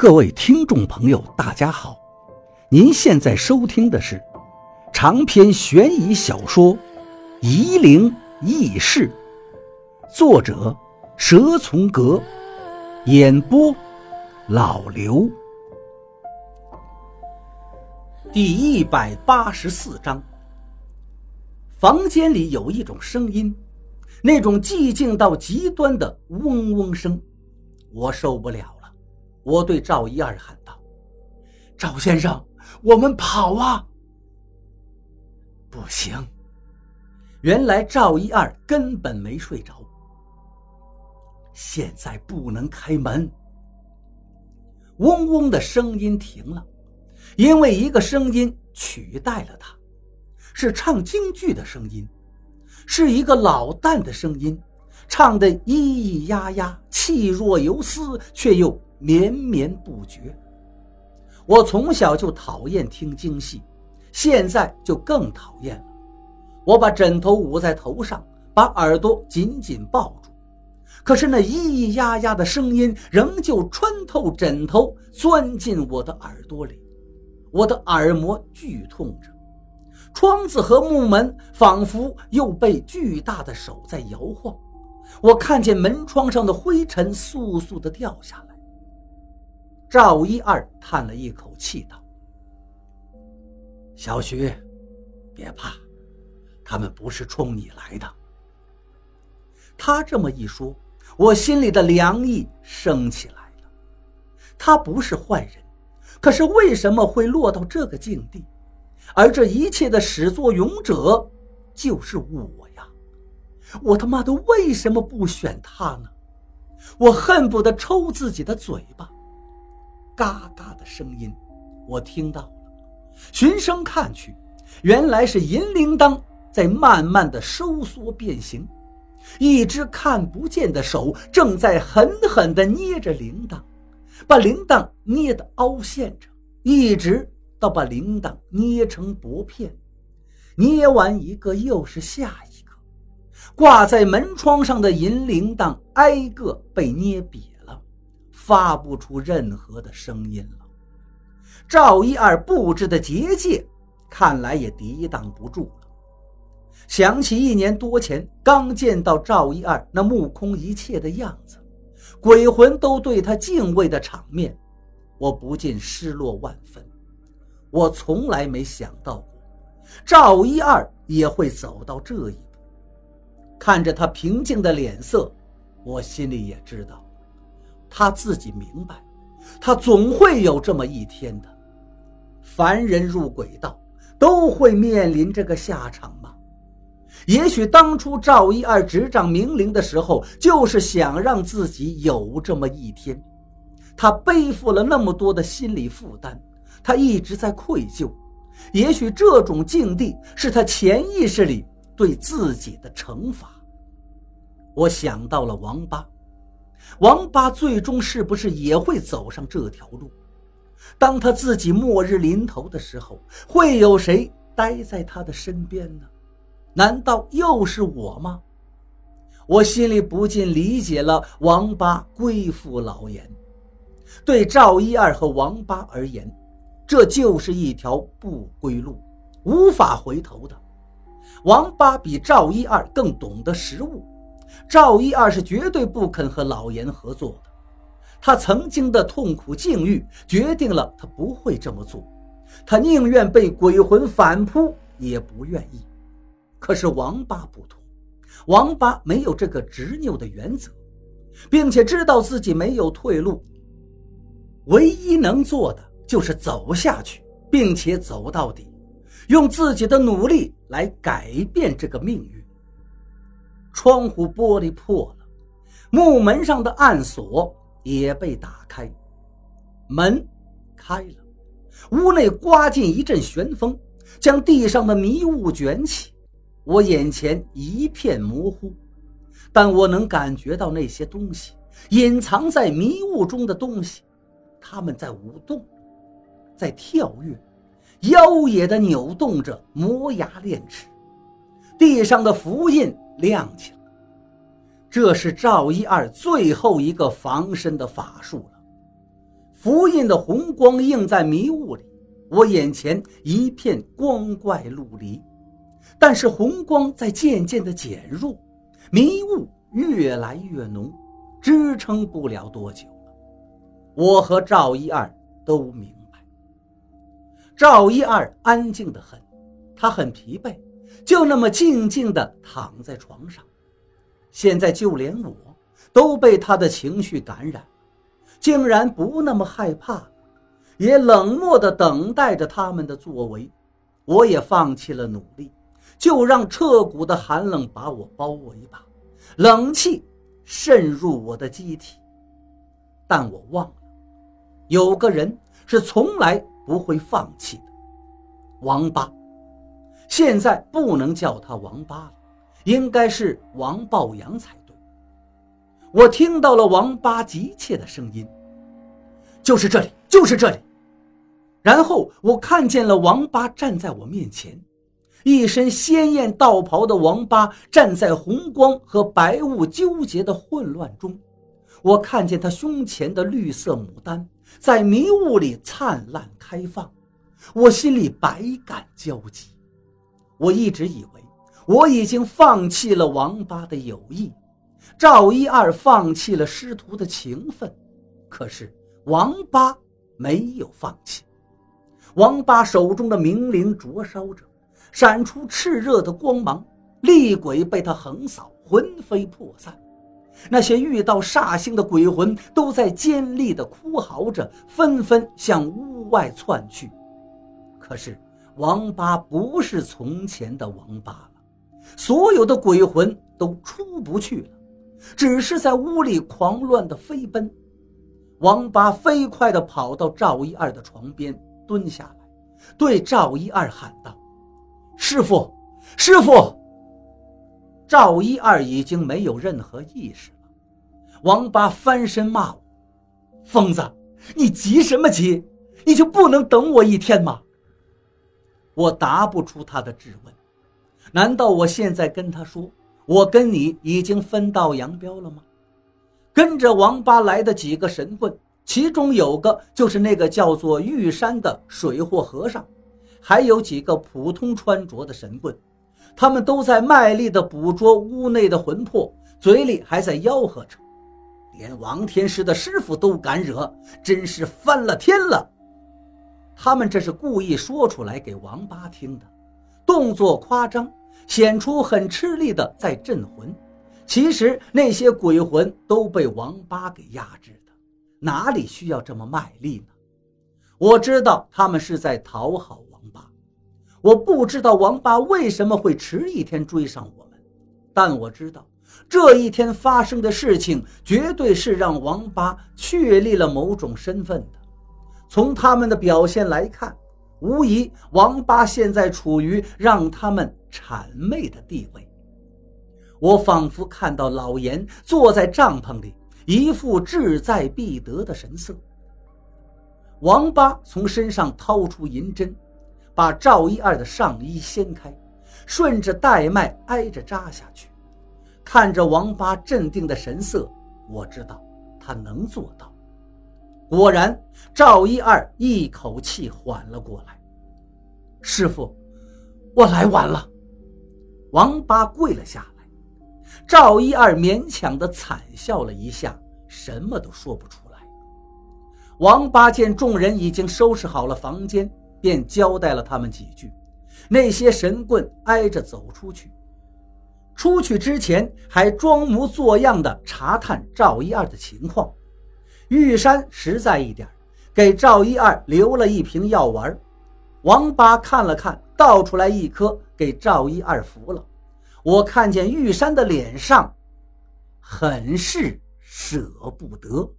各位听众朋友，大家好！您现在收听的是长篇悬疑小说《夷陵轶事》，作者蛇从阁，演播老刘。第一百八十四章，房间里有一种声音，那种寂静到极端的嗡嗡声，我受不了。我对赵一二喊道：“赵先生，我们跑啊！”不行，原来赵一二根本没睡着。现在不能开门。嗡嗡的声音停了，因为一个声音取代了它，是唱京剧的声音，是一个老旦的声音，唱的咿咿呀呀，气若游丝，却又。绵绵不绝。我从小就讨厌听京戏，现在就更讨厌了。我把枕头捂在头上，把耳朵紧紧抱住，可是那咿咿呀呀的声音仍旧穿透枕头，钻进我的耳朵里。我的耳膜剧痛着，窗子和木门仿佛又被巨大的手在摇晃。我看见门窗上的灰尘簌簌地掉下来。赵一二叹了一口气道：“小徐，别怕，他们不是冲你来的。”他这么一说，我心里的凉意升起来了。他不是坏人，可是为什么会落到这个境地？而这一切的始作俑者就是我呀！我他妈的为什么不选他呢？我恨不得抽自己的嘴巴。嘎嘎的声音，我听到了。循声看去，原来是银铃铛在慢慢的收缩变形，一只看不见的手正在狠狠地捏着铃铛，把铃铛捏得凹陷着，一直到把铃铛捏成薄片。捏完一个又是下一个，挂在门窗上的银铃铛挨个被捏扁。发不出任何的声音了。赵一二布置的结界，看来也抵挡不住了。想起一年多前刚见到赵一二那目空一切的样子，鬼魂都对他敬畏的场面，我不禁失落万分。我从来没想到过，赵一二也会走到这一步。看着他平静的脸色，我心里也知道。他自己明白，他总会有这么一天的。凡人入鬼道，都会面临这个下场吗？也许当初赵一二执掌明灵的时候，就是想让自己有这么一天。他背负了那么多的心理负担，他一直在愧疚。也许这种境地是他潜意识里对自己的惩罚。我想到了王八。王八最终是不是也会走上这条路？当他自己末日临头的时候，会有谁待在他的身边呢？难道又是我吗？我心里不禁理解了王八归父老言。对赵一二和王八而言，这就是一条不归路，无法回头的。王八比赵一二更懂得食物。赵一二是绝对不肯和老严合作的，他曾经的痛苦境遇决定了他不会这么做，他宁愿被鬼魂反扑也不愿意。可是王八不同，王八没有这个执拗的原则，并且知道自己没有退路，唯一能做的就是走下去，并且走到底，用自己的努力来改变这个命运。窗户玻璃破了，木门上的暗锁也被打开，门开了，屋内刮进一阵旋风，将地上的迷雾卷起。我眼前一片模糊，但我能感觉到那些东西，隐藏在迷雾中的东西，他们在舞动，在跳跃，妖冶的扭动着磨牙炼齿。地上的符印。亮起了，这是赵一二最后一个防身的法术了。符印的红光映在迷雾里，我眼前一片光怪陆离。但是红光在渐渐的减弱，迷雾越来越浓，支撑不了多久了。我和赵一二都明白，赵一二安静的很，他很疲惫，就那么静静的躺在床上。现在就连我都被他的情绪感染，竟然不那么害怕，也冷漠地等待着他们的作为。我也放弃了努力，就让彻骨的寒冷把我包围吧，冷气渗入我的机体。但我忘了，有个人是从来不会放弃的，王八。现在不能叫他王八了。应该是王抱阳才对。我听到了王八急切的声音，就是这里，就是这里。然后我看见了王八站在我面前，一身鲜艳道袍的王八站在红光和白雾纠结的混乱中。我看见他胸前的绿色牡丹在迷雾里灿烂开放，我心里百感交集。我一直以为。我已经放弃了王八的友谊，赵一二放弃了师徒的情分，可是王八没有放弃。王八手中的明灵灼烧着，闪出炽热的光芒，厉鬼被他横扫，魂飞魄散。那些遇到煞星的鬼魂都在尖利的哭嚎着，纷纷向屋外窜去。可是王八不是从前的王八了。所有的鬼魂都出不去了，只是在屋里狂乱的飞奔。王八飞快地跑到赵一二的床边，蹲下来，对赵一二喊道：“师傅，师傅！”赵一二已经没有任何意识了。王八翻身骂我：“疯子，你急什么急？你就不能等我一天吗？”我答不出他的质问。难道我现在跟他说，我跟你已经分道扬镳了吗？跟着王八来的几个神棍，其中有个就是那个叫做玉山的水货和尚，还有几个普通穿着的神棍，他们都在卖力地捕捉屋内的魂魄，嘴里还在吆喝着：“连王天师的师傅都敢惹，真是翻了天了！”他们这是故意说出来给王八听的，动作夸张。显出很吃力的在镇魂，其实那些鬼魂都被王八给压制的，哪里需要这么卖力呢？我知道他们是在讨好王八，我不知道王八为什么会迟一天追上我们，但我知道这一天发生的事情绝对是让王八确立了某种身份的。从他们的表现来看。无疑，王八现在处于让他们谄媚的地位。我仿佛看到老严坐在帐篷里，一副志在必得的神色。王八从身上掏出银针，把赵一二的上衣掀开，顺着带脉挨着扎下去。看着王八镇定的神色，我知道他能做到。果然，赵一二一口气缓了过来。师傅，我来晚了。王八跪了下来。赵一二勉强的惨笑了一下，什么都说不出来。王八见众人已经收拾好了房间，便交代了他们几句。那些神棍挨着走出去，出去之前还装模作样的查探赵一二的情况。玉山实在一点，给赵一二留了一瓶药丸。王八看了看，倒出来一颗给赵一二服了。我看见玉山的脸上很是舍不得。